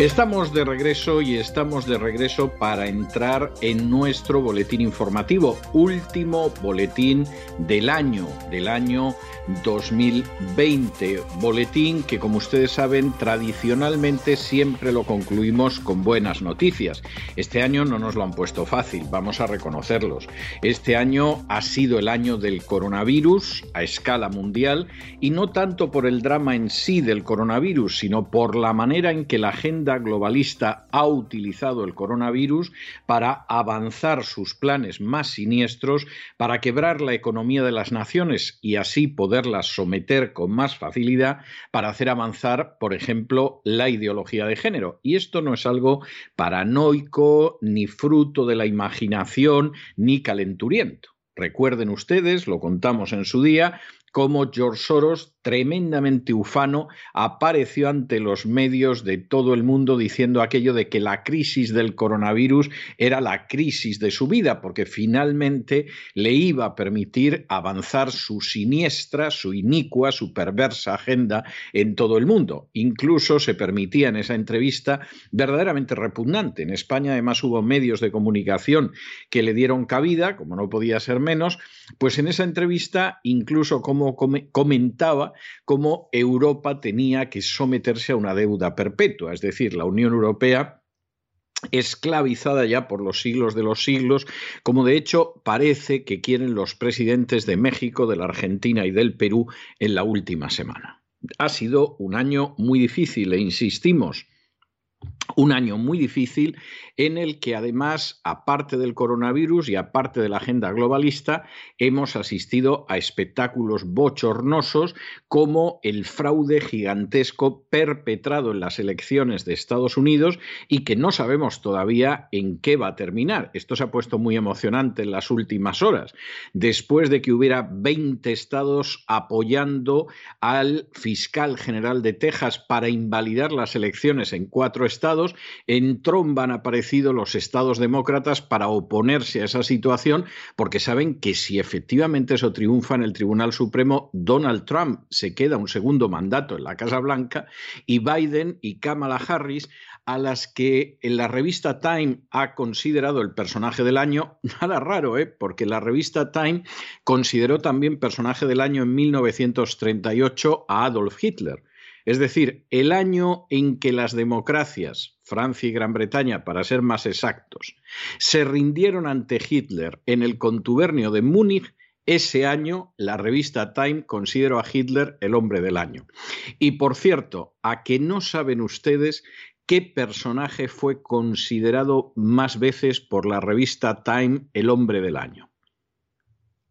Estamos de regreso y estamos de regreso para entrar en nuestro boletín informativo, último boletín del año, del año 2020. Boletín que, como ustedes saben, tradicionalmente siempre lo concluimos con buenas noticias. Este año no nos lo han puesto fácil, vamos a reconocerlos. Este año ha sido el año del coronavirus a escala mundial y no tanto por el drama en sí del coronavirus, sino por la manera en que la agenda globalista ha utilizado el coronavirus para avanzar sus planes más siniestros, para quebrar la economía de las naciones y así poderlas someter con más facilidad, para hacer avanzar, por ejemplo, la ideología de género. Y esto no es algo paranoico, ni fruto de la imaginación, ni calenturiento. Recuerden ustedes, lo contamos en su día, cómo George Soros tremendamente ufano, apareció ante los medios de todo el mundo diciendo aquello de que la crisis del coronavirus era la crisis de su vida, porque finalmente le iba a permitir avanzar su siniestra, su inicua, su perversa agenda en todo el mundo. Incluso se permitía en esa entrevista verdaderamente repugnante. En España además hubo medios de comunicación que le dieron cabida, como no podía ser menos, pues en esa entrevista incluso como comentaba cómo Europa tenía que someterse a una deuda perpetua, es decir, la Unión Europea esclavizada ya por los siglos de los siglos, como de hecho parece que quieren los presidentes de México, de la Argentina y del Perú en la última semana. Ha sido un año muy difícil e insistimos, un año muy difícil en el que además, aparte del coronavirus y aparte de la agenda globalista, hemos asistido a espectáculos bochornosos como el fraude gigantesco perpetrado en las elecciones de Estados Unidos y que no sabemos todavía en qué va a terminar. Esto se ha puesto muy emocionante en las últimas horas, después de que hubiera 20 estados apoyando al fiscal general de Texas para invalidar las elecciones en cuatro estados, en Trump han aparecido los estados demócratas para oponerse a esa situación porque saben que si efectivamente eso triunfa en el Tribunal Supremo, Donald Trump se queda un segundo mandato en la Casa Blanca y Biden y Kamala Harris a las que en la revista Time ha considerado el personaje del año, nada raro, ¿eh? porque la revista Time consideró también personaje del año en 1938 a Adolf Hitler. Es decir, el año en que las democracias, Francia y Gran Bretaña para ser más exactos, se rindieron ante Hitler en el contubernio de Múnich, ese año la revista Time consideró a Hitler el hombre del año. Y por cierto, a que no saben ustedes qué personaje fue considerado más veces por la revista Time el hombre del año.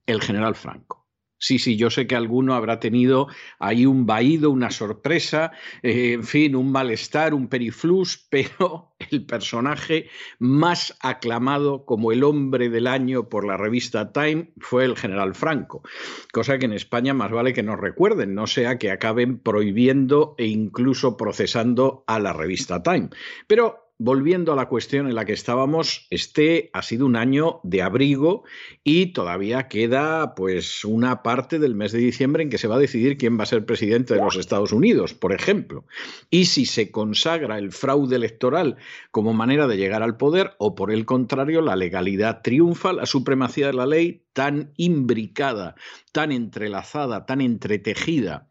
El general Franco. Sí, sí, yo sé que alguno habrá tenido ahí un vaído, una sorpresa, eh, en fin, un malestar, un periflux, pero el personaje más aclamado como el hombre del año por la revista Time fue el general Franco, cosa que en España más vale que nos recuerden, no sea que acaben prohibiendo e incluso procesando a la revista Time. Pero volviendo a la cuestión en la que estábamos, este ha sido un año de abrigo y todavía queda pues una parte del mes de diciembre en que se va a decidir quién va a ser presidente de los Estados Unidos, por ejemplo. Y si se consagra el fraude electoral como manera de llegar al poder o por el contrario la legalidad triunfa, la supremacía de la ley tan imbricada, tan entrelazada, tan entretejida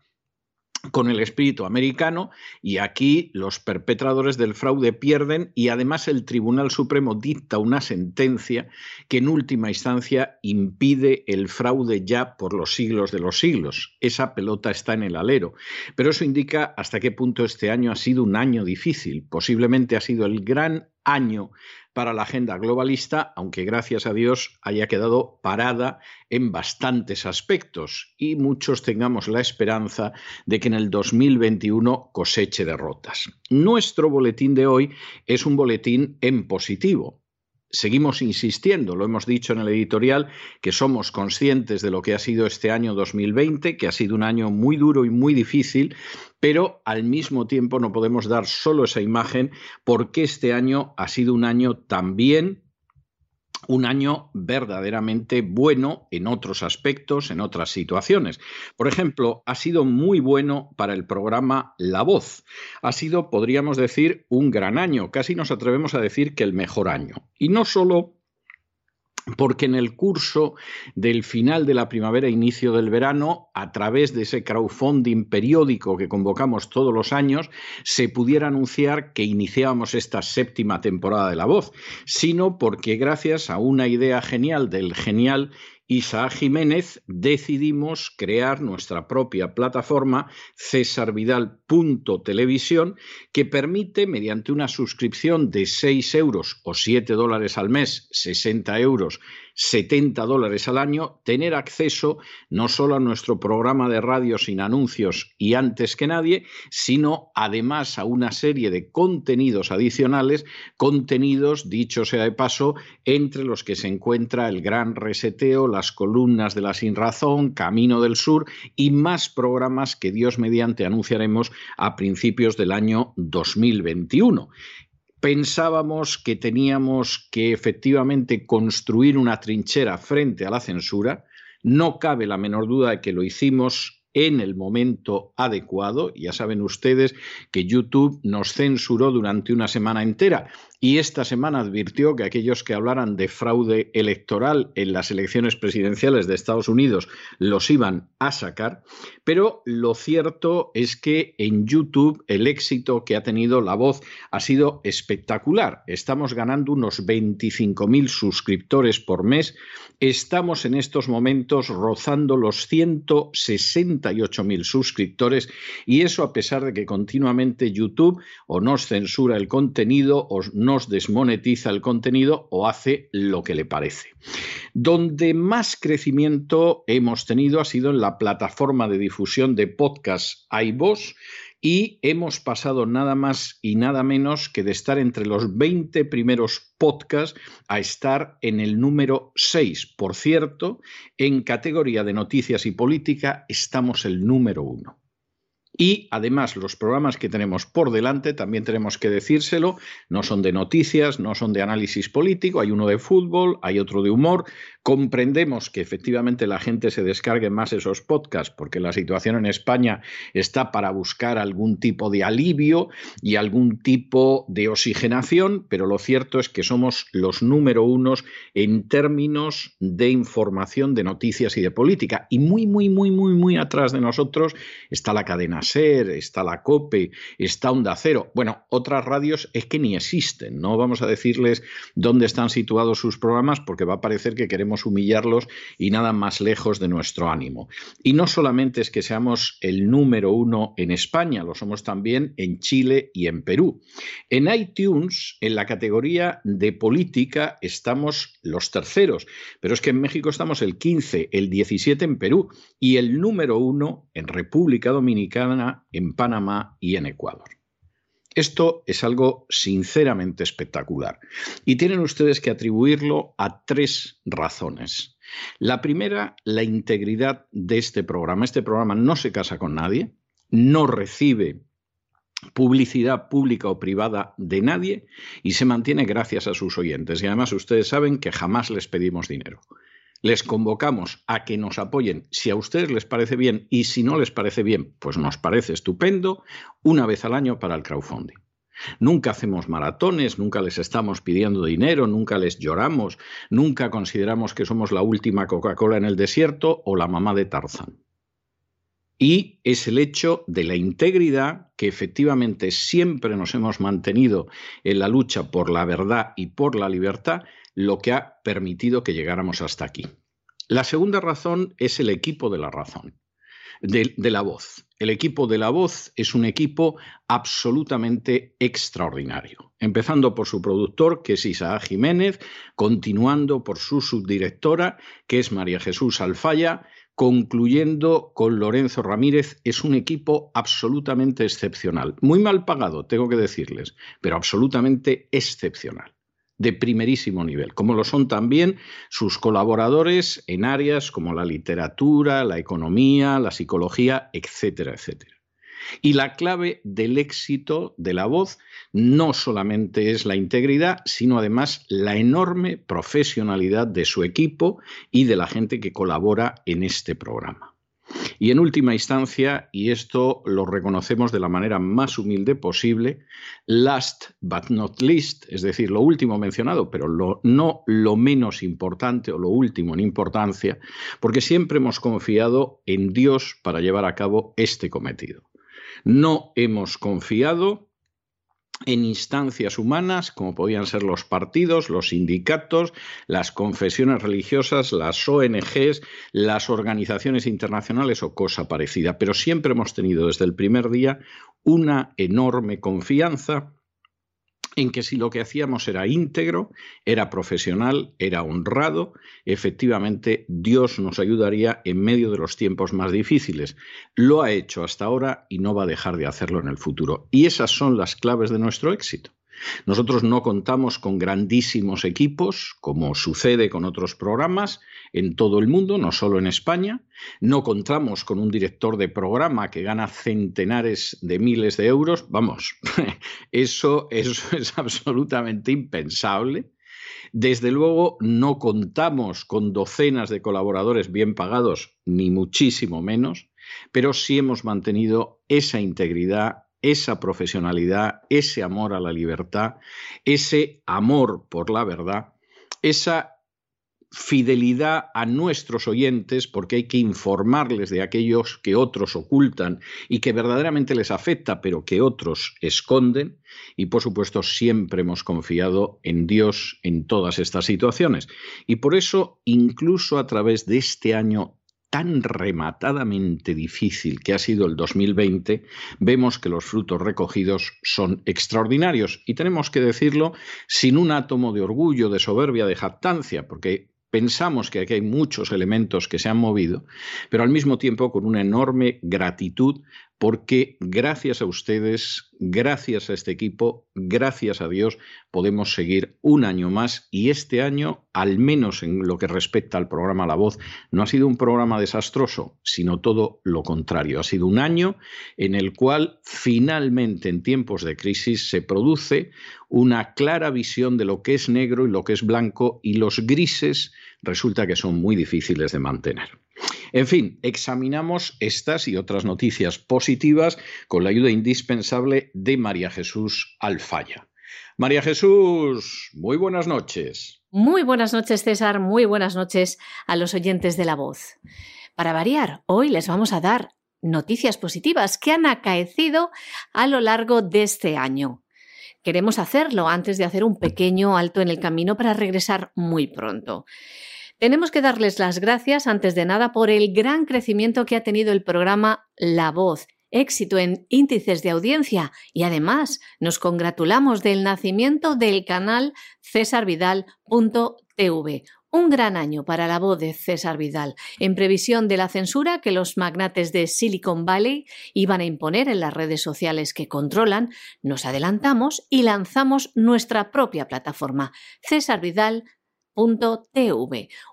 con el espíritu americano y aquí los perpetradores del fraude pierden y además el Tribunal Supremo dicta una sentencia que en última instancia impide el fraude ya por los siglos de los siglos. Esa pelota está en el alero. Pero eso indica hasta qué punto este año ha sido un año difícil. Posiblemente ha sido el gran año para la agenda globalista, aunque gracias a Dios haya quedado parada en bastantes aspectos y muchos tengamos la esperanza de que en el 2021 coseche derrotas. Nuestro boletín de hoy es un boletín en positivo. Seguimos insistiendo, lo hemos dicho en el editorial, que somos conscientes de lo que ha sido este año 2020, que ha sido un año muy duro y muy difícil, pero al mismo tiempo no podemos dar solo esa imagen porque este año ha sido un año también un año verdaderamente bueno en otros aspectos, en otras situaciones. Por ejemplo, ha sido muy bueno para el programa La Voz. Ha sido, podríamos decir, un gran año, casi nos atrevemos a decir que el mejor año. Y no solo porque en el curso del final de la primavera, inicio del verano, a través de ese crowdfunding periódico que convocamos todos los años, se pudiera anunciar que iniciábamos esta séptima temporada de La Voz, sino porque gracias a una idea genial del genial Isaac Jiménez decidimos crear nuestra propia plataforma cesarvidal.televisión que permite, mediante una suscripción de 6 euros o 7 dólares al mes, 60 euros 70 dólares al año, tener acceso no solo a nuestro programa de radio sin anuncios y antes que nadie, sino además a una serie de contenidos adicionales, contenidos, dicho sea de paso, entre los que se encuentra el gran reseteo, las columnas de la sin razón, Camino del Sur y más programas que Dios mediante anunciaremos a principios del año 2021 pensábamos que teníamos que efectivamente construir una trinchera frente a la censura. No cabe la menor duda de que lo hicimos en el momento adecuado. Ya saben ustedes que YouTube nos censuró durante una semana entera y esta semana advirtió que aquellos que hablaran de fraude electoral en las elecciones presidenciales de Estados Unidos los iban a sacar, pero lo cierto es que en YouTube el éxito que ha tenido la voz ha sido espectacular. Estamos ganando unos 25.000 suscriptores por mes, estamos en estos momentos rozando los 168.000 suscriptores y eso a pesar de que continuamente YouTube o nos censura el contenido o nos desmonetiza el contenido o hace lo que le parece. Donde más crecimiento hemos tenido ha sido en la plataforma de difusión de podcast iVoox y hemos pasado nada más y nada menos que de estar entre los 20 primeros podcasts a estar en el número 6. Por cierto, en categoría de noticias y política estamos el número 1. Y además los programas que tenemos por delante, también tenemos que decírselo, no son de noticias, no son de análisis político, hay uno de fútbol, hay otro de humor, Comprendemos que efectivamente la gente se descargue más esos podcasts porque la situación en España está para buscar algún tipo de alivio y algún tipo de oxigenación, pero lo cierto es que somos los número unos en términos de información, de noticias y de política. Y muy, muy, muy, muy, muy atrás de nosotros está la cadena SER, está la COPE, está Onda Cero. Bueno, otras radios es que ni existen. No vamos a decirles dónde están situados sus programas porque va a parecer que queremos humillarlos y nada más lejos de nuestro ánimo. Y no solamente es que seamos el número uno en España, lo somos también en Chile y en Perú. En iTunes, en la categoría de política, estamos los terceros, pero es que en México estamos el 15, el 17 en Perú y el número uno en República Dominicana, en Panamá y en Ecuador. Esto es algo sinceramente espectacular y tienen ustedes que atribuirlo a tres razones. La primera, la integridad de este programa. Este programa no se casa con nadie, no recibe publicidad pública o privada de nadie y se mantiene gracias a sus oyentes. Y además ustedes saben que jamás les pedimos dinero les convocamos a que nos apoyen si a ustedes les parece bien y si no les parece bien, pues nos parece estupendo, una vez al año para el crowdfunding. Nunca hacemos maratones, nunca les estamos pidiendo dinero, nunca les lloramos, nunca consideramos que somos la última Coca-Cola en el desierto o la mamá de Tarzán. Y es el hecho de la integridad que efectivamente siempre nos hemos mantenido en la lucha por la verdad y por la libertad lo que ha permitido que llegáramos hasta aquí. La segunda razón es el equipo de la razón, de, la voz. El equipo de la voz es un equipo absolutamente extraordinario, empezando por su productor, que es Isaac Jiménez, continuando por su subdirectora, que es María Jesús Alfaya, concluyendo con Lorenzo Ramírez, es un equipo absolutamente excepcional. Muy mal pagado, tengo que decirles, pero absolutamente excepcional. De primerísimo nivel, como lo son también sus colaboradores en áreas como la literatura, la economía, la psicología, etcétera, etcétera. Y la clave del éxito de la voz no solamente es la integridad, sino además la enorme profesionalidad de su equipo y de la gente que colabora en este programa. Y en última instancia, y esto lo reconocemos de la manera más humilde posible, last but not least, es decir, lo último mencionado, pero no lo menos importante o lo último en importancia, porque siempre hemos confiado en Dios para llevar a cabo este cometido. No hemos confiado en instancias humanas, como podían ser los partidos, los sindicatos, las confesiones religiosas, las ONGs, las organizaciones internacionales o cosa parecida. Pero siempre hemos tenido desde el primer día una enorme confianza en que si lo que hacíamos era íntegro, era profesional, era honrado, efectivamente Dios nos ayudaría en medio de los tiempos más difíciles. Lo ha hecho hasta ahora y no va a dejar de hacerlo en el futuro. Y esas son las claves de nuestro éxito. Nosotros no contamos con grandísimos equipos, como sucede con otros programas en todo el mundo, no solo en España. No contamos con un director de programa que gana centenares de miles de euros. Vamos, eso, es absolutamente impensable. Desde luego, no contamos con docenas de colaboradores bien pagados, ni muchísimo menos, pero sí hemos mantenido esa integridad esa profesionalidad, ese amor a la libertad, ese amor por la verdad, esa fidelidad a nuestros oyentes, porque hay que informarles de aquellos que otros ocultan y que verdaderamente les afecta, pero que otros esconden. Y por supuesto, siempre hemos confiado en Dios en todas estas situaciones. Y por eso, incluso a través de este año tan rematadamente difícil que ha sido el 2020, vemos que los frutos recogidos son extraordinarios. Y tenemos que decirlo sin un átomo de orgullo, de soberbia, de jactancia, porque pensamos que aquí hay muchos elementos que se han movido, pero al mismo tiempo con una enorme gratitud porque gracias a ustedes, gracias a este equipo, gracias a Dios, podemos seguir un año más y este año, al menos en lo que respecta al programa La Voz, no ha sido un programa desastroso, sino todo lo contrario. Ha sido un año en el cual finalmente en tiempos de crisis se produce una clara visión de lo que es negro y lo que es blanco y los grises resulta que son muy difíciles de mantener. En fin, examinamos estas y otras noticias positivas con la ayuda indispensable de María Jesús Alfaya. María Jesús, muy buenas noches. Muy buenas noches, César. Muy buenas noches a los oyentes de la voz. Para variar, hoy les vamos a dar noticias positivas que han acaecido a lo largo de este año. Queremos hacerlo antes de hacer un pequeño alto en el camino para regresar muy pronto. Tenemos que darles las gracias, antes de nada, por el gran crecimiento que ha tenido el programa La Voz, éxito en índices de audiencia. Y además nos congratulamos del nacimiento del canal cesarvidal.tv. Un gran año para la voz de César Vidal, en previsión de la censura que los magnates de Silicon Valley iban a imponer en las redes sociales que controlan, nos adelantamos y lanzamos nuestra propia plataforma, César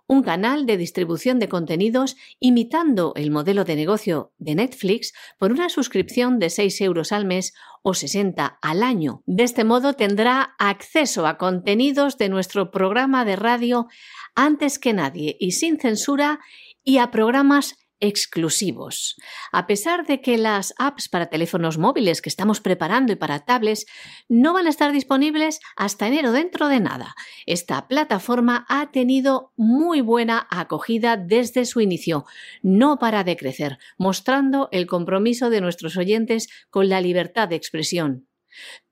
Un canal de distribución de contenidos imitando el modelo de negocio de Netflix por una suscripción de 6 euros al mes o 60 al año. De este modo tendrá acceso a contenidos de nuestro programa de radio antes que nadie y sin censura y a programas exclusivos. A pesar de que las apps para teléfonos móviles que estamos preparando y para tablets no van a estar disponibles hasta enero dentro de nada, esta plataforma ha tenido muy buena acogida desde su inicio, no para de crecer, mostrando el compromiso de nuestros oyentes con la libertad de expresión.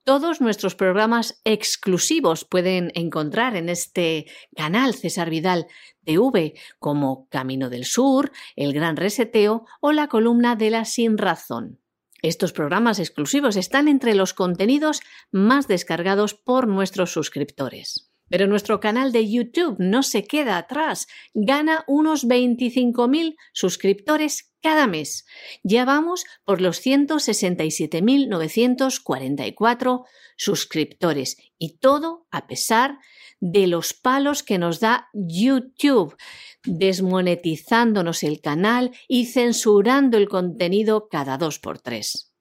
Todos nuestros programas exclusivos pueden encontrar en este canal César Vidal TV, como Camino del Sur, El Gran Reseteo o la columna de la Sin Razón. Estos programas exclusivos están entre los contenidos más descargados por nuestros suscriptores. Pero nuestro canal de YouTube no se queda atrás, gana unos 25.000 suscriptores cada mes. Ya vamos por los 167.944 suscriptores y todo a pesar de los palos que nos da YouTube, desmonetizándonos el canal y censurando el contenido cada dos por tres.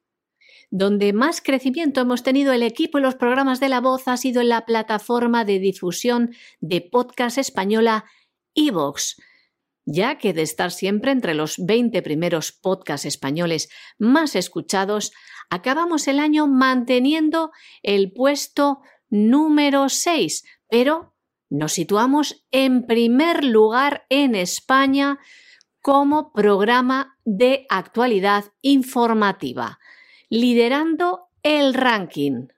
Donde más crecimiento hemos tenido el equipo y los programas de la voz ha sido en la plataforma de difusión de podcast española Evox, ya que de estar siempre entre los 20 primeros podcasts españoles más escuchados, acabamos el año manteniendo el puesto número 6, pero nos situamos en primer lugar en España como programa de actualidad informativa, liderando el ranking.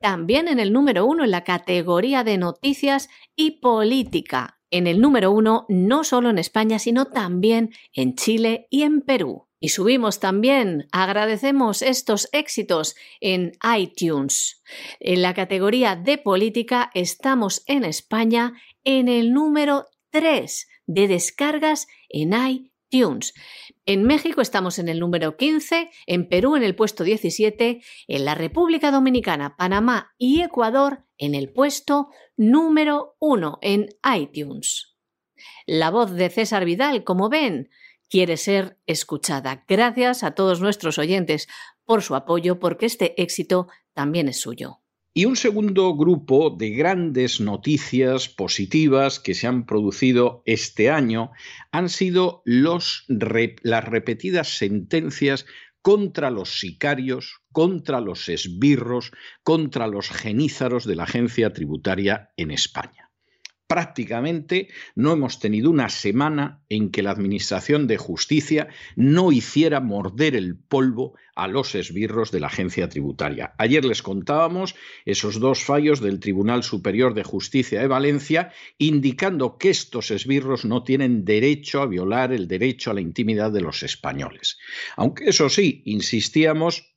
También en el número uno en la categoría de noticias y política. En el número uno no solo en España, sino también en Chile y en Perú. Y subimos también, agradecemos estos éxitos en iTunes. En la categoría de política estamos en España en el número 3 de descargas en iTunes. En México estamos en el número 15, en Perú en el puesto 17, en la República Dominicana, Panamá y Ecuador en el puesto número 1 en iTunes. La voz de César Vidal, como ven, quiere ser escuchada. Gracias a todos nuestros oyentes por su apoyo, porque este éxito también es suyo. Y un segundo grupo de grandes noticias positivas que se han producido este año han sido las repetidas sentencias contra los sicarios, contra los esbirros, contra los genízaros de la agencia tributaria en España prácticamente no hemos tenido una semana en que la Administración de Justicia no hiciera morder el polvo a los esbirros de la agencia tributaria. Ayer les contábamos esos dos fallos del Tribunal Superior de Justicia de Valencia indicando que estos esbirros no tienen derecho a violar el derecho a la intimidad de los españoles. Aunque eso sí, insistíamos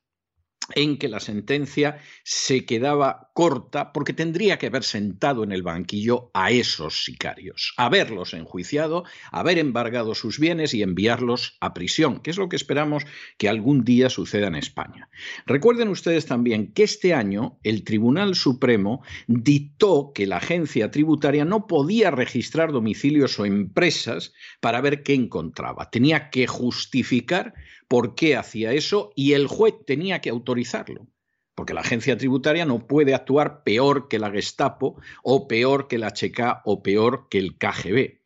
en que la sentencia se quedaba corta porque tendría que haber sentado en el banquillo a esos sicarios, haberlos enjuiciado, haber embargado sus bienes y enviarlos a prisión, que es lo que esperamos que algún día suceda en España. Recuerden ustedes también que este año el Tribunal Supremo dictó que la agencia tributaria no podía registrar domicilios o empresas para ver qué encontraba. Tenía que justificar por qué hacía eso y el juez tenía que autorizarlo. Porque la agencia tributaria no puede actuar peor que la Gestapo o peor que la HK o peor que el KGB.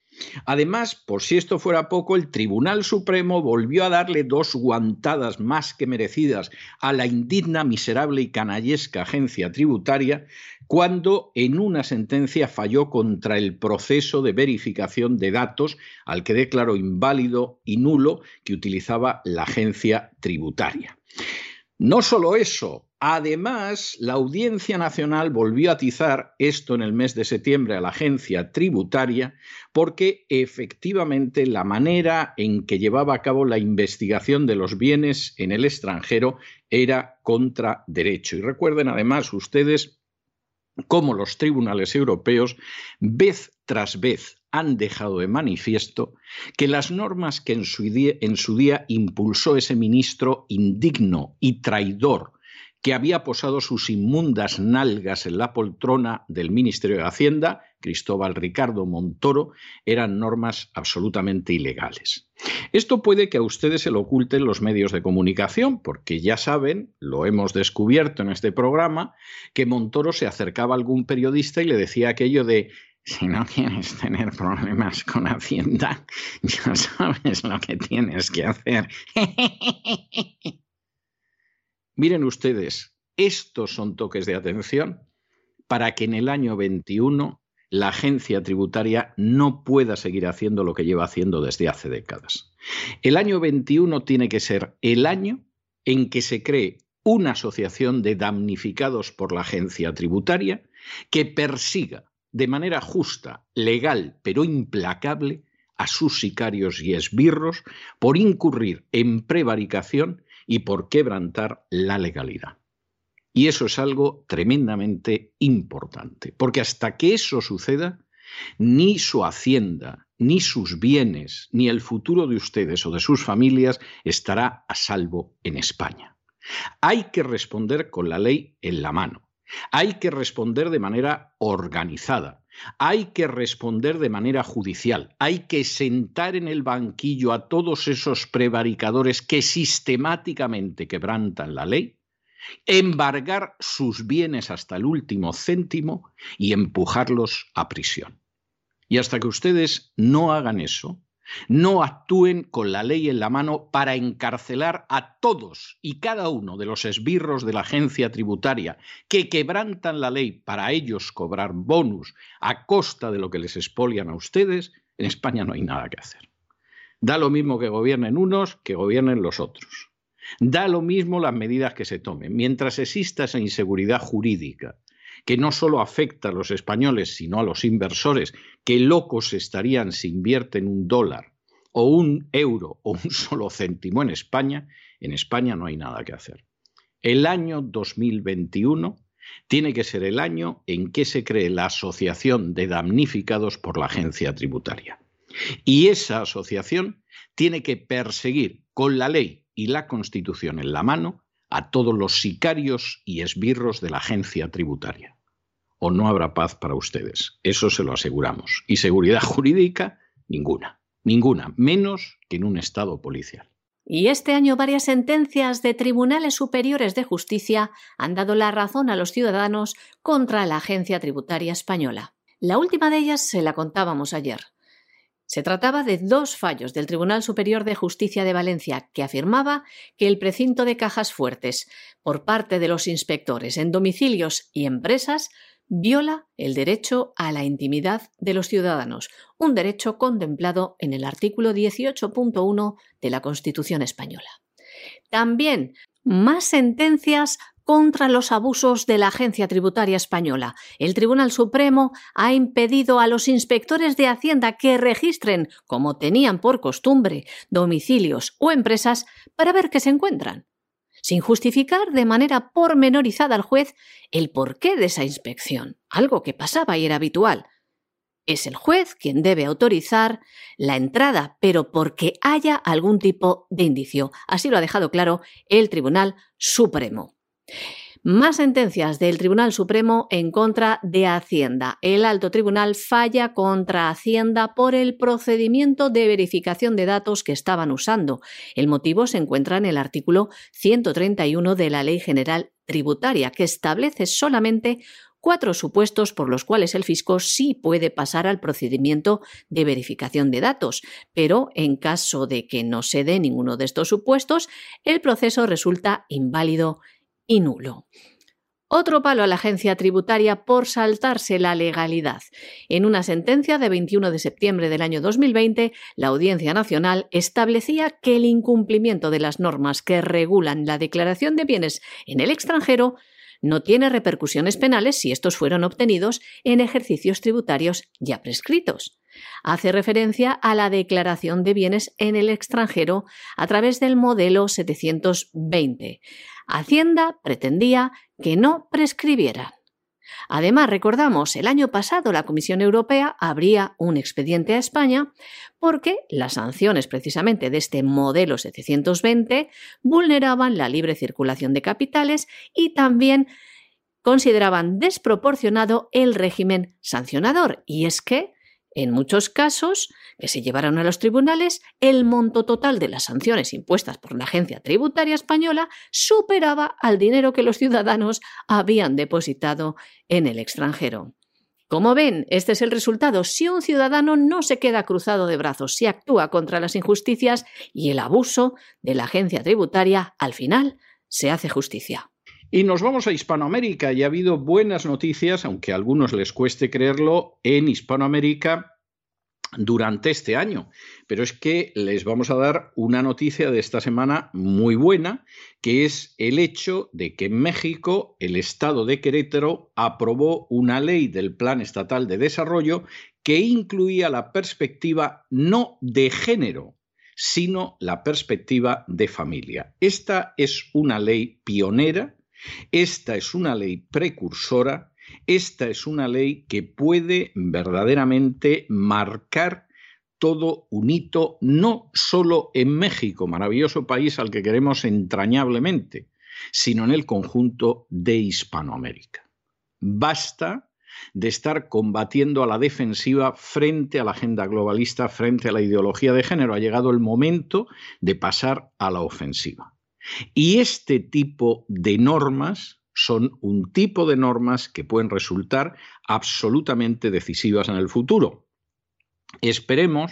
Además, por si esto fuera poco, el Tribunal Supremo volvió a darle dos guantadas más que merecidas a la indigna, miserable y canallesca agencia tributaria cuando en una sentencia falló contra el proceso de verificación de datos al que declaró inválido y nulo que utilizaba la agencia tributaria. No solo eso, Además, la Audiencia Nacional volvió a atizar esto en el mes de septiembre a la agencia tributaria porque efectivamente la manera en que llevaba a cabo la investigación de los bienes en el extranjero era contra derecho. Y recuerden además ustedes cómo los tribunales europeos vez tras vez han dejado de manifiesto que las normas que en su, día, en su día impulsó ese ministro indigno y traidor que había posado sus inmundas nalgas en la poltrona del Ministerio de Hacienda, Cristóbal Ricardo Montoro, eran normas absolutamente ilegales. Esto puede que a ustedes se lo oculten los medios de comunicación, porque ya saben, lo hemos descubierto en este programa, que Montoro se acercaba a algún periodista y le decía aquello de si no quieres tener problemas con Hacienda, ya sabes lo que tienes que hacer. Miren ustedes, estos son toques de atención para que en el año 21 la agencia tributaria no pueda seguir haciendo lo que lleva haciendo desde hace décadas. El año 21 tiene que ser el año en que se cree una asociación de damnificados por la agencia tributaria que persiga de manera justa, legal, pero implacable a sus sicarios y esbirros por incurrir en prevaricación y por quebrantar la legalidad. Y eso es algo tremendamente importante, porque hasta que eso suceda, ni su hacienda, ni sus bienes, ni el futuro de ustedes o de sus familias estará a salvo en España. Hay que responder con la ley en la mano. Hay que responder de manera organizada, Hay que responder de manera judicial, hay que sentar en el banquillo a todos esos prevaricadores que sistemáticamente quebrantan la ley, embargar sus bienes hasta el último céntimo y empujarlos a prisión. Y hasta que ustedes no hagan eso, no actúen con la ley en la mano para encarcelar a todos y cada uno de los esbirros de la agencia tributaria que quebrantan la ley para ellos cobrar bonus a costa de lo que les expolian a ustedes, en España no hay nada que hacer. Da lo mismo que gobiernen unos que gobiernen los otros. Da lo mismo las medidas que se tomen. Mientras exista esa inseguridad jurídica que no solo afecta a los españoles, sino a los inversores, que locos estarían si invierten un dólar o un euro o un solo céntimo en España, en España no hay nada que hacer. El año 2021 tiene que ser el año en que se cree la Asociación de Damnificados por la Agencia Tributaria. Y esa asociación tiene que perseguir con la ley y la Constitución en la mano a todos los sicarios y esbirros de la agencia tributaria. O no habrá paz para ustedes, eso se lo aseguramos. Y seguridad jurídica, ninguna, ninguna, menos que en un Estado policial. Y este año varias sentencias de tribunales superiores de justicia han dado la razón a los ciudadanos contra la agencia tributaria española. La última de ellas se la contábamos ayer. Se trataba de dos fallos del Tribunal Superior de Justicia de Valencia que afirmaba que el precinto de cajas fuertes por parte de los inspectores en domicilios y empresas viola el derecho a la intimidad de los ciudadanos, un derecho contemplado en el artículo 18.1 de la Constitución española. También más sentencias contra los abusos de la Agencia Tributaria Española. El Tribunal Supremo ha impedido a los inspectores de Hacienda que registren, como tenían por costumbre, domicilios o empresas para ver qué se encuentran, sin justificar de manera pormenorizada al juez el porqué de esa inspección, algo que pasaba y era habitual. Es el juez quien debe autorizar la entrada, pero porque haya algún tipo de indicio. Así lo ha dejado claro el Tribunal Supremo. Más sentencias del Tribunal Supremo en contra de Hacienda. El alto tribunal falla contra Hacienda por el procedimiento de verificación de datos que estaban usando. El motivo se encuentra en el artículo 131 de la Ley General Tributaria, que establece solamente cuatro supuestos por los cuales el fisco sí puede pasar al procedimiento de verificación de datos, pero en caso de que no se dé ninguno de estos supuestos, el proceso resulta inválido nulo. Otro palo a la agencia tributaria por saltarse la legalidad. En una sentencia de 21 de septiembre del año 2020, la Audiencia Nacional establecía que el incumplimiento de las normas que regulan la declaración de bienes en el extranjero no tiene repercusiones penales si estos fueron obtenidos en ejercicios tributarios ya prescritos. Hace referencia a la declaración de bienes en el extranjero a través del modelo 720. Hacienda pretendía que no prescribieran. Además, recordamos, el año pasado la Comisión Europea abría un expediente a España porque las sanciones precisamente de este modelo 720 vulneraban la libre circulación de capitales y también consideraban desproporcionado el régimen sancionador. Y es que en muchos casos que se llevaron a los tribunales, el monto total de las sanciones impuestas por la Agencia Tributaria Española superaba al dinero que los ciudadanos habían depositado en el extranjero. Como ven, este es el resultado si un ciudadano no se queda cruzado de brazos, si actúa contra las injusticias y el abuso de la agencia tributaria, al final se hace justicia. Y nos vamos a Hispanoamérica y ha habido buenas noticias, aunque a algunos les cueste creerlo, en Hispanoamérica durante este año. Pero es que les vamos a dar una noticia de esta semana muy buena, que es el hecho de que en México el Estado de Querétaro aprobó una ley del Plan Estatal de Desarrollo que incluía la perspectiva no de género, sino la perspectiva de familia. Esta es una ley pionera esta es una ley precursora, esta es una ley que puede verdaderamente marcar todo un hito, no solo en México, maravilloso país al que queremos entrañablemente, sino en el conjunto de Hispanoamérica. Basta de estar combatiendo a la defensiva frente a la agenda globalista, frente a la ideología de género. Ha llegado el momento de pasar a la ofensiva. Y este tipo de normas son un tipo de normas que pueden resultar absolutamente decisivas en el futuro. Esperemos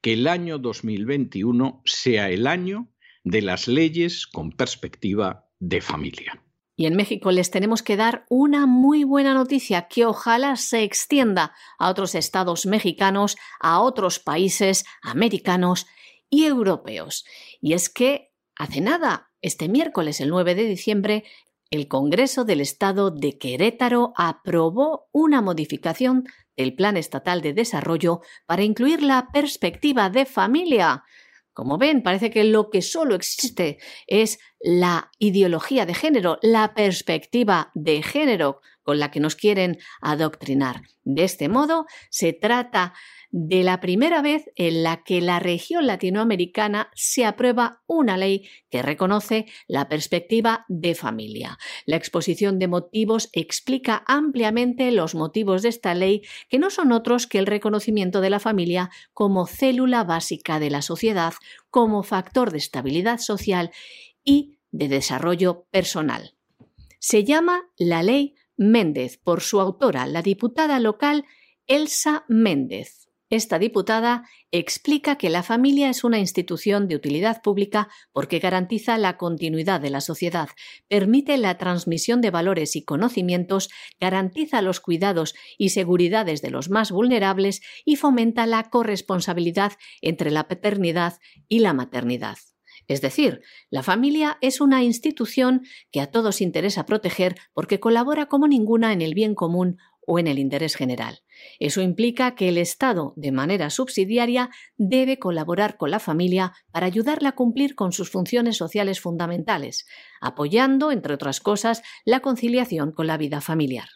que el año 2021 sea el año de las leyes con perspectiva de familia. Y en México les tenemos que dar una muy buena noticia que ojalá se extienda a otros estados mexicanos, a otros países americanos y europeos. Y es que hace nada, este miércoles, el 9 de diciembre, el Congreso del Estado de Querétaro aprobó una modificación del Plan Estatal de Desarrollo para incluir la perspectiva de familia. Como ven, parece que lo que solo existe es la ideología de género, la perspectiva de género con la que nos quieren adoctrinar. De este modo, se trata de la primera vez en la que la región latinoamericana se aprueba una ley que reconoce la perspectiva de familia. La exposición de motivos explica ampliamente los motivos de esta ley, que no son otros que el reconocimiento de la familia como célula básica de la sociedad, como factor de estabilidad social y de desarrollo personal. Se llama la ley Méndez por su autora, la diputada local Elsa Méndez. Esta diputada explica que la familia es una institución de utilidad pública porque garantiza la continuidad de la sociedad, permite la transmisión de valores y conocimientos, garantiza los cuidados y seguridades de los más vulnerables y fomenta la corresponsabilidad entre la paternidad y la maternidad. Es decir, la familia es una institución que a todos interesa proteger porque colabora como ninguna en el bien común o en el interés general. Eso implica que el Estado, de manera subsidiaria, debe colaborar con la familia para ayudarla a cumplir con sus funciones sociales fundamentales, apoyando, entre otras cosas, la conciliación con la vida familiar.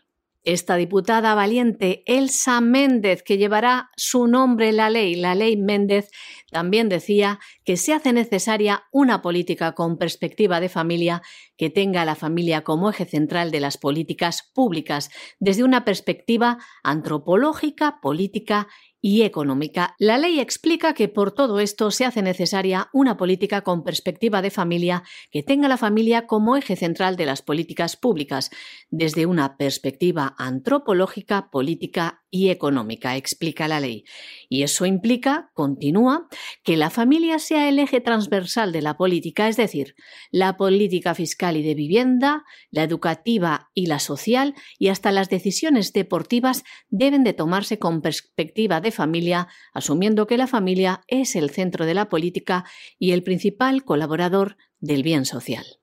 Esta diputada valiente, Elsa Méndez, que llevará su nombre en la ley, la ley Méndez, también decía que se hace necesaria una política con perspectiva de familia que tenga a la familia como eje central de las políticas públicas, desde una perspectiva antropológica, política y económica. La ley explica que por todo esto se hace necesaria una política con perspectiva de familia que tenga la familia como eje central de las políticas públicas, desde una perspectiva antropológica, política y económica, explica la ley. Y eso implica, continúa, que la familia sea el eje transversal de la política, es decir, la política fiscal y de vivienda, la educativa y la social, y hasta las decisiones deportivas deben de tomarse con perspectiva de familia, asumiendo que la familia es el centro de la política y el principal colaborador del bien social.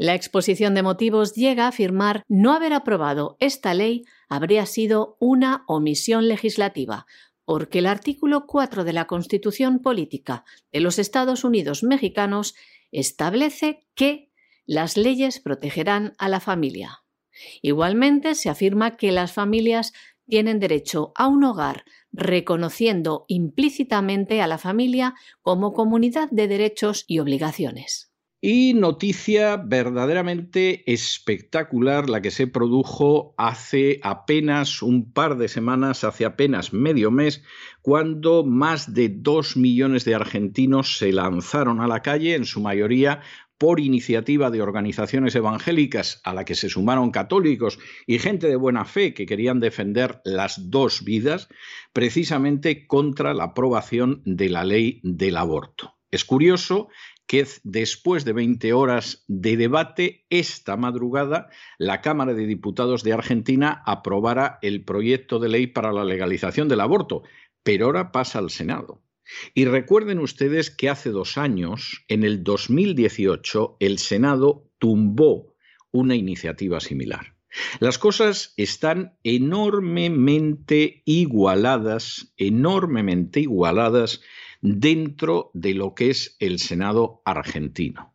La exposición de motivos llega a afirmar no haber aprobado esta ley habría sido una omisión legislativa, porque el artículo 4 de la Constitución Política de los Estados Unidos Mexicanos establece que las leyes protegerán a la familia. Igualmente se afirma que las familias tienen derecho a un hogar, reconociendo implícitamente a la familia como comunidad de derechos y obligaciones. Y noticia verdaderamente espectacular la que se produjo hace apenas un par de semanas, hace apenas medio mes, cuando más de dos millones de argentinos se lanzaron a la calle, en su mayoría por iniciativa de organizaciones evangélicas a la que se sumaron católicos y gente de buena fe que querían defender las dos vidas, precisamente contra la aprobación de la ley del aborto. Es curioso que después de 20 horas de debate, esta madrugada la Cámara de Diputados de Argentina aprobara el proyecto de ley para la legalización del aborto, pero ahora pasa al Senado. Y recuerden ustedes que hace dos años, en el 2018, el Senado tumbó una iniciativa similar. Las cosas están enormemente igualadas, enormemente igualadas dentro de lo que es el Senado argentino.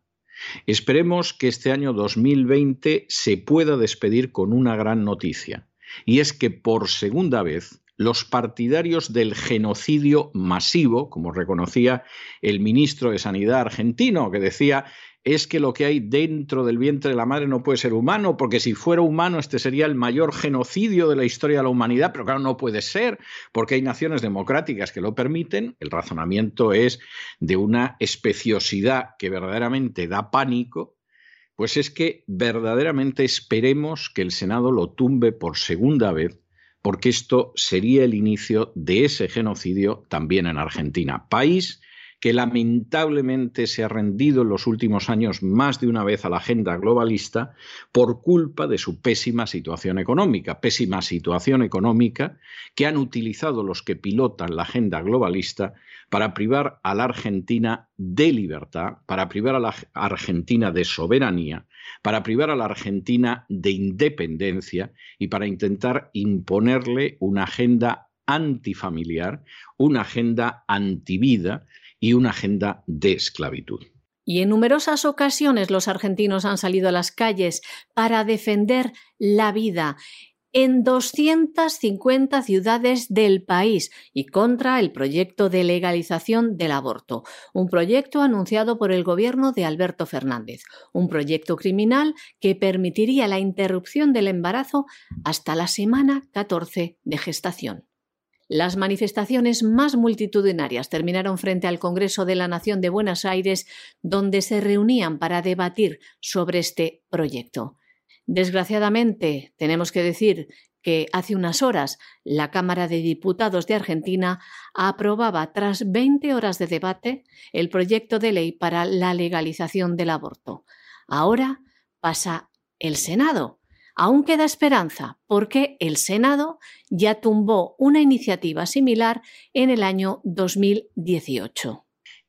Esperemos que este año 2020 se pueda despedir con una gran noticia, y es que por segunda vez los partidarios del genocidio masivo, como reconocía el ministro de Sanidad argentino, que decía es que lo que hay dentro del vientre de la madre no puede ser humano, porque si fuera humano este sería el mayor genocidio de la historia de la humanidad, pero claro, no puede ser, porque hay naciones democráticas que lo permiten. El razonamiento es de una especiosidad que verdaderamente da pánico, pues es que verdaderamente esperemos que el Senado lo tumbe por segunda vez porque esto sería el inicio de ese genocidio también en Argentina, país que lamentablemente se ha rendido en los últimos años más de una vez a la agenda globalista por culpa de su pésima situación económica, pésima situación económica que han utilizado los que pilotan la agenda globalista para privar a la Argentina de libertad, para privar a la Argentina de soberanía, para privar a la Argentina de independencia y para intentar imponerle una agenda antifamiliar, una agenda antivida y una agenda de esclavitud. Y en numerosas ocasiones los argentinos han salido a las calles para defender la vida en 250 ciudades del país y contra el proyecto de legalización del aborto, un proyecto anunciado por el gobierno de Alberto Fernández, un proyecto criminal que permitiría la interrupción del embarazo hasta la semana 14 de gestación. Las manifestaciones más multitudinarias terminaron frente al Congreso de la Nación de Buenos Aires, donde se reunían para debatir sobre este proyecto. Desgraciadamente, tenemos que decir que hace unas horas la Cámara de Diputados de Argentina aprobaba, tras 20 horas de debate, el proyecto de ley para la legalización del aborto. Ahora pasa el Senado Aún queda esperanza porque el Senado ya tumbó una iniciativa similar en el año 2018.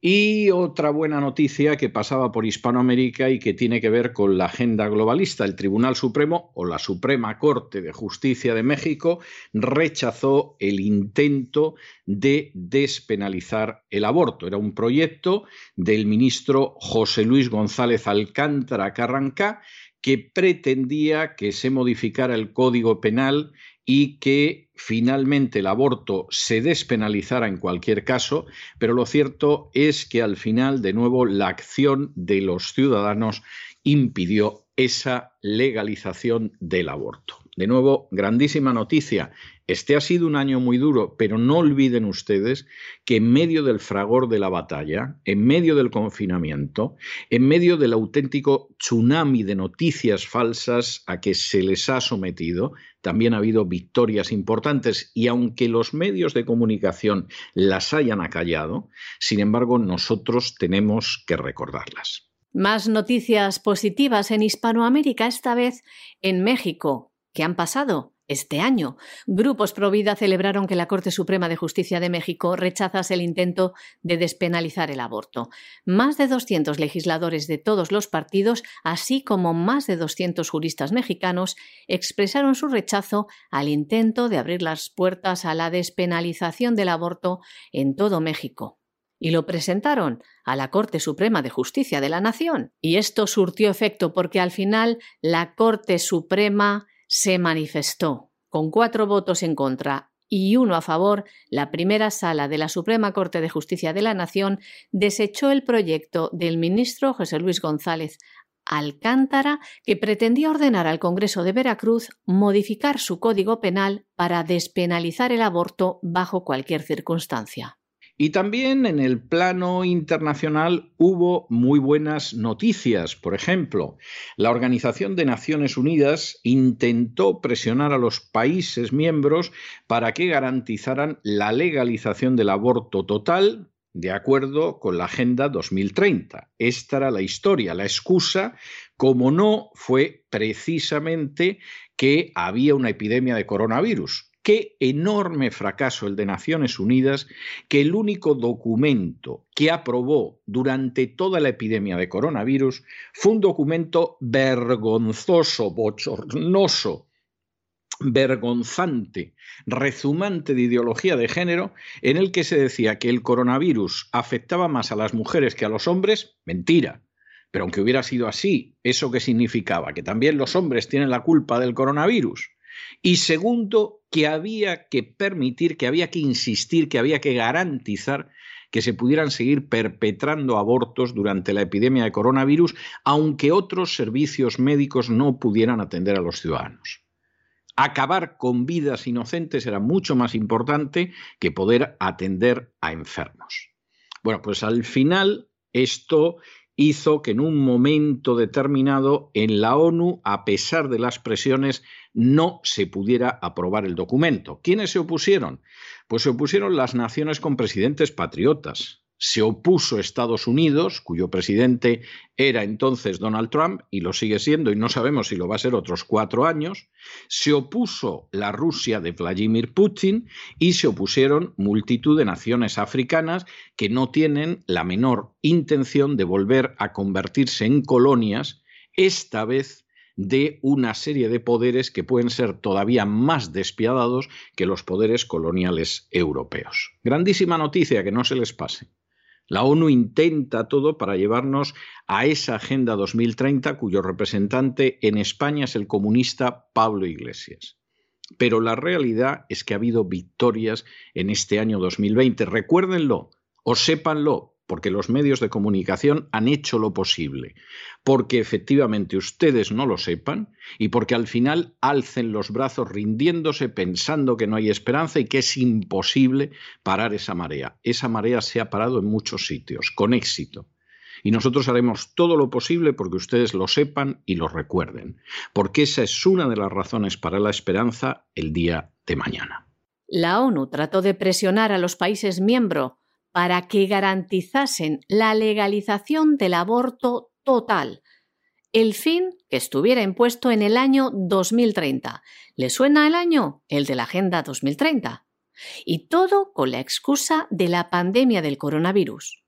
Y otra buena noticia que pasaba por Hispanoamérica y que tiene que ver con la agenda globalista. El Tribunal Supremo o la Suprema Corte de Justicia de México rechazó el intento de despenalizar el aborto. Era un proyecto del ministro José Luis González Alcántara Carrancá que pretendía que se modificara el Código Penal y que finalmente el aborto se despenalizara en cualquier caso, pero lo cierto es que al final, de nuevo, la acción de los ciudadanos impidió esa legalización del aborto. De nuevo, grandísima noticia. Este ha sido un año muy duro, pero no olviden ustedes que en medio del fragor de la batalla, en medio del confinamiento, en medio del auténtico tsunami de noticias falsas a que se les ha sometido, también ha habido victorias importantes y aunque los medios de comunicación las hayan acallado, sin embargo nosotros tenemos que recordarlas. Más noticias positivas en Hispanoamérica, esta vez en México, ¿Qué han pasado? Este año, grupos pro vida celebraron que la Corte Suprema de Justicia de México rechazase el intento de despenalizar el aborto. Más de 200 legisladores de todos los partidos, así como más de 200 juristas mexicanos, expresaron su rechazo al intento de abrir las puertas a la despenalización del aborto en todo México. Y lo presentaron a la Corte Suprema de Justicia de la Nación. Y esto surtió efecto porque al final la Corte Suprema se manifestó con cuatro votos en contra y uno a favor, la primera sala de la Suprema Corte de Justicia de la Nación desechó el proyecto del ministro José Luis González Alcántara, que pretendía ordenar al Congreso de Veracruz modificar su código penal para despenalizar el aborto bajo cualquier circunstancia. Y también en el plano internacional hubo muy buenas noticias. Por ejemplo, la Organización de Naciones Unidas intentó presionar a los países miembros para que garantizaran la legalización del aborto total de acuerdo con la Agenda 2030. Esta era la historia, la excusa, como no fue precisamente que había una epidemia de coronavirus. Qué enorme fracaso el de Naciones Unidas, que el único documento que aprobó durante toda la epidemia de coronavirus fue un documento vergonzoso, bochornoso, vergonzante, rezumante de ideología de género, en el que se decía que el coronavirus afectaba más a las mujeres que a los hombres, mentira. Pero aunque hubiera sido así, ¿eso qué significaba? ¿Que también los hombres tienen la culpa del coronavirus? Y segundo, que había que permitir, que había que insistir, que había que garantizar que se pudieran seguir perpetrando abortos durante la epidemia de coronavirus, aunque otros servicios médicos no pudieran atender a los ciudadanos. Acabar con vidas inocentes era mucho más importante que poder atender a enfermos. Bueno, pues al final esto hizo que en un momento determinado en la ONU, a pesar de las presiones, no se pudiera aprobar el documento. ¿Quiénes se opusieron? Pues se opusieron las naciones con presidentes patriotas. Se opuso Estados Unidos, cuyo presidente era entonces Donald Trump y lo sigue siendo y no sabemos si lo va a ser otros cuatro años. Se opuso la Rusia de Vladimir Putin y se opusieron multitud de naciones africanas que no tienen la menor intención de volver a convertirse en colonias, esta vez de una serie de poderes que pueden ser todavía más despiadados que los poderes coloniales europeos. Grandísima noticia, que no se les pase. La ONU intenta todo para llevarnos a esa Agenda 2030 cuyo representante en España es el comunista Pablo Iglesias. Pero la realidad es que ha habido victorias en este año 2020. Recuérdenlo o sépanlo, porque los medios de comunicación han hecho lo posible, porque efectivamente ustedes no lo sepan y porque al final alcen los brazos rindiéndose pensando que no hay esperanza y que es imposible parar esa marea. Esa marea se ha parado en muchos sitios, con éxito. Y nosotros haremos todo lo posible porque ustedes lo sepan y lo recuerden, porque esa es una de las razones para la esperanza el día de mañana. La ONU trató de presionar a los países miembros para que garantizasen la legalización del aborto total, el fin que estuviera impuesto en el año 2030. ¿Le suena el año? El de la Agenda 2030. Y todo con la excusa de la pandemia del coronavirus.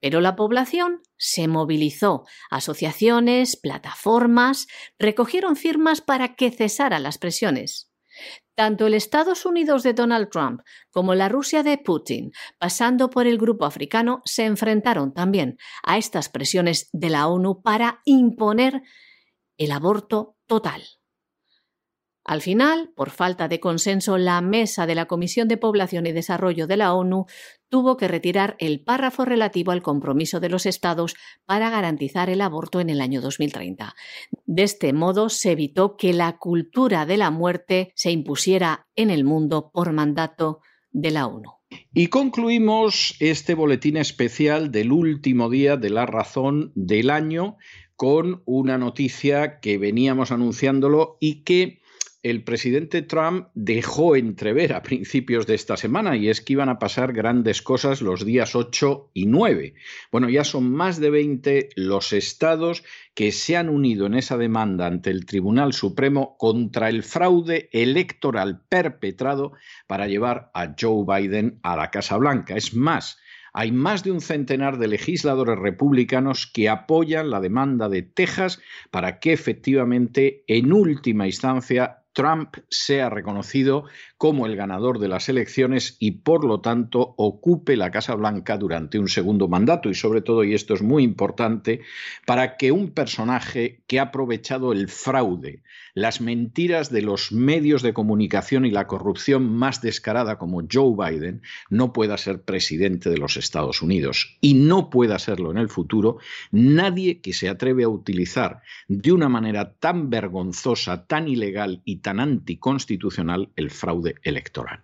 Pero la población se movilizó, asociaciones, plataformas, recogieron firmas para que cesaran las presiones. Tanto el Estados Unidos de Donald Trump como la Rusia de Putin, pasando por el grupo africano, se enfrentaron también a estas presiones de la ONU para imponer el aborto total. Al final, por falta de consenso, la mesa de la Comisión de Población y Desarrollo de la ONU tuvo que retirar el párrafo relativo al compromiso de los Estados para garantizar el aborto en el año 2030. De este modo, se evitó que la cultura de la muerte se impusiera en el mundo por mandato de la ONU. Y concluimos este boletín especial del último día de la razón del año con una noticia que veníamos anunciándolo y que el presidente Trump dejó entrever a principios de esta semana y es que iban a pasar grandes cosas los días 8 y 9. Bueno, ya son más de 20 los estados que se han unido en esa demanda ante el Tribunal Supremo contra el fraude electoral perpetrado para llevar a Joe Biden a la Casa Blanca. Es más, hay más de un centenar de legisladores republicanos que apoyan la demanda de Texas para que efectivamente, en última instancia, Trump sea reconocido como el ganador de las elecciones y por lo tanto ocupe la Casa Blanca durante un segundo mandato. Y sobre todo, y esto es muy importante, para que un personaje que ha aprovechado el fraude, las mentiras de los medios de comunicación y la corrupción más descarada como Joe Biden no pueda ser presidente de los Estados Unidos. Y no pueda serlo en el futuro nadie que se atreve a utilizar de una manera tan vergonzosa, tan ilegal y tan anticonstitucional el fraude electoral.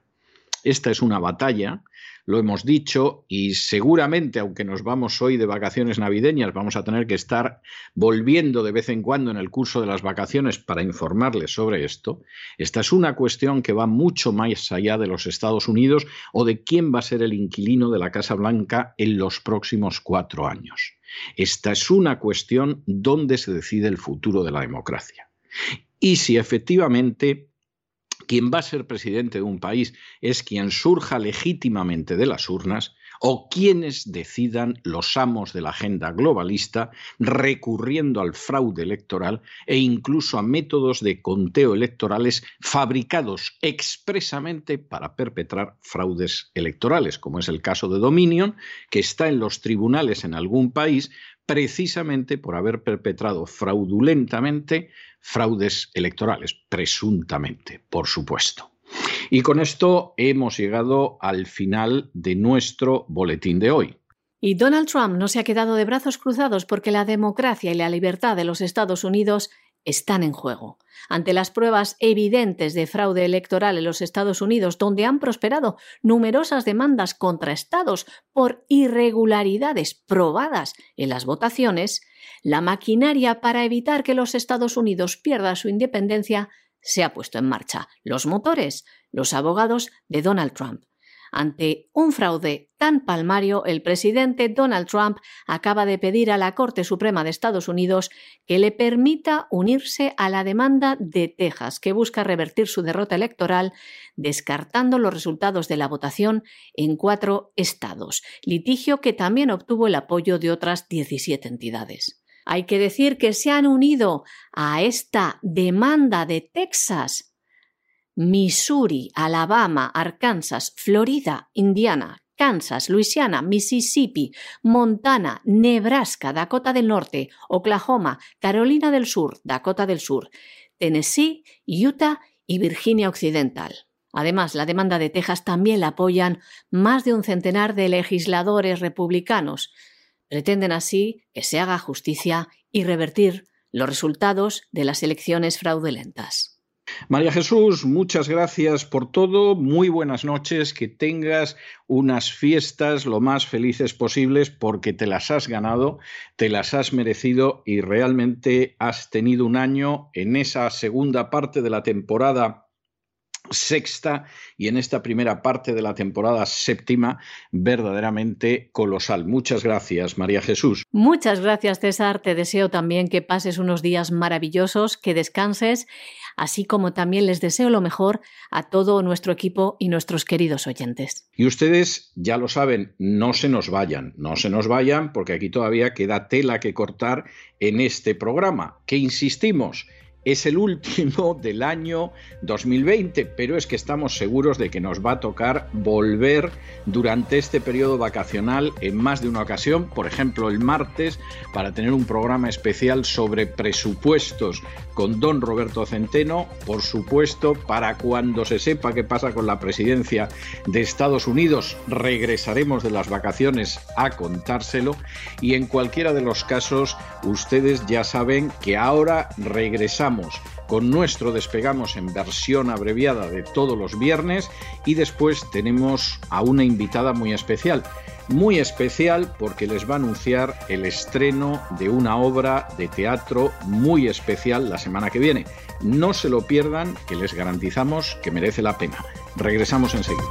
Esta es una batalla, lo hemos dicho, y seguramente, aunque nos vamos hoy de vacaciones navideñas, vamos a tener que estar volviendo de vez en cuando en el curso de las vacaciones para informarles sobre esto. Esta es una cuestión que va mucho más allá de los Estados Unidos o de quién va a ser el inquilino de la Casa Blanca en los próximos cuatro años. Esta es una cuestión donde se decide el futuro de la democracia y si efectivamente quien va a ser presidente de un país es quien surja legítimamente de las urnas o quienes decidan los amos de la agenda globalista recurriendo al fraude electoral e incluso a métodos de conteo electorales fabricados expresamente para perpetrar fraudes electorales, como es el caso de Dominion, que está en los tribunales en algún país precisamente por haber perpetrado fraudulentamente fraudes electorales, presuntamente, por supuesto. Y con esto hemos llegado al final de nuestro boletín de hoy. Y Donald Trump no se ha quedado de brazos cruzados porque la democracia y la libertad de los Estados Unidos están en juego. Ante las pruebas evidentes de fraude electoral en los Estados Unidos, donde han prosperado numerosas demandas contra estados por irregularidades probadas en las votaciones, la maquinaria para evitar que los Estados Unidos pierdan su independencia se ha puesto en marcha. Los motores, los abogados de Donald Trump. Ante un fraude tan palmario, el presidente Donald Trump acaba de pedir a la Corte Suprema de Estados Unidos que le permita unirse a la demanda de Texas, que busca revertir su derrota electoral, descartando los resultados de la votación en cuatro estados, litigio que también obtuvo el apoyo de otras 17 entidades. Hay que decir que se han unido a esta demanda de Texas Missouri, Alabama, Arkansas, Florida, Indiana, Kansas, Luisiana, Mississippi, Montana, Nebraska, Dakota del Norte, Oklahoma, Carolina del Sur, Dakota del Sur, Tennessee, Utah y Virginia Occidental. Además, la demanda de Texas también la apoyan más de un centenar de legisladores republicanos. Pretenden así que se haga justicia y revertir los resultados de las elecciones fraudulentas. María Jesús, muchas gracias por todo, muy buenas noches, que tengas unas fiestas lo más felices posibles porque te las has ganado, te las has merecido y realmente has tenido un año en esa segunda parte de la temporada sexta y en esta primera parte de la temporada séptima verdaderamente colosal. Muchas gracias, María Jesús. Muchas gracias, César. Te deseo también que pases unos días maravillosos, que descanses así como también les deseo lo mejor a todo nuestro equipo y nuestros queridos oyentes. Y ustedes ya lo saben, no se nos vayan, no se nos vayan porque aquí todavía queda tela que cortar en este programa, que insistimos, es el último del año 2020, pero es que estamos seguros de que nos va a tocar volver durante este periodo vacacional en más de una ocasión, por ejemplo el martes, para tener un programa especial sobre presupuestos con don Roberto Centeno, por supuesto, para cuando se sepa qué pasa con la presidencia de Estados Unidos, regresaremos de las vacaciones a contárselo. Y en cualquiera de los casos ustedes ya saben que ahora regresamos con nuestro despegamos en versión abreviada de todos los viernes y después tenemos a una invitada muy especial. Muy especial porque les va a anunciar el estreno de una obra de teatro muy especial la semana que viene. No se lo pierdan, que les garantizamos que merece la pena. Regresamos enseguida.